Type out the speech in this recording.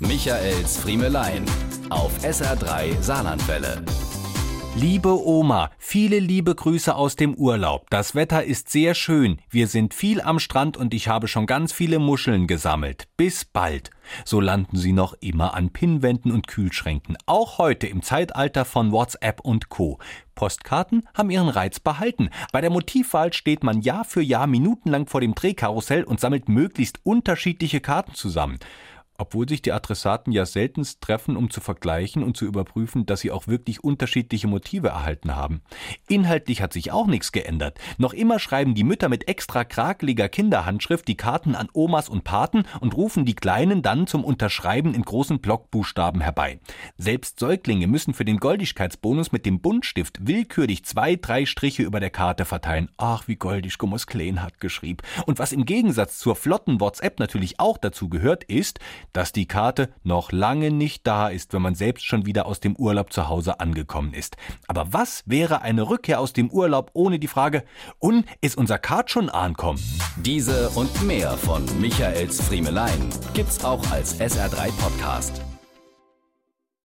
Michaels Friemelein auf SR3 Saarlandwelle. Liebe Oma, viele liebe Grüße aus dem Urlaub. Das Wetter ist sehr schön. Wir sind viel am Strand und ich habe schon ganz viele Muscheln gesammelt. Bis bald. So landen sie noch immer an Pinnwänden und Kühlschränken. Auch heute im Zeitalter von WhatsApp und Co. Postkarten haben ihren Reiz behalten. Bei der Motivwahl steht man Jahr für Jahr minutenlang vor dem Drehkarussell und sammelt möglichst unterschiedliche Karten zusammen obwohl sich die Adressaten ja seltenst treffen, um zu vergleichen und zu überprüfen, dass sie auch wirklich unterschiedliche Motive erhalten haben. Inhaltlich hat sich auch nichts geändert. Noch immer schreiben die Mütter mit extra krakeliger Kinderhandschrift die Karten an Omas und Paten und rufen die Kleinen dann zum Unterschreiben in großen Blockbuchstaben herbei. Selbst Säuglinge müssen für den Goldigkeitsbonus mit dem Buntstift willkürlich zwei, drei Striche über der Karte verteilen. Ach, wie goldig Gummus Kleen hat geschrieben. Und was im Gegensatz zur flotten WhatsApp natürlich auch dazu gehört, ist, dass die Karte noch lange nicht da ist, wenn man selbst schon wieder aus dem Urlaub zu Hause angekommen ist. Aber was wäre eine Rückkehr aus dem Urlaub ohne die Frage, und ist unser Kart schon ankommen? Diese und mehr von Michaels Friemelein gibt's auch als SR3 Podcast.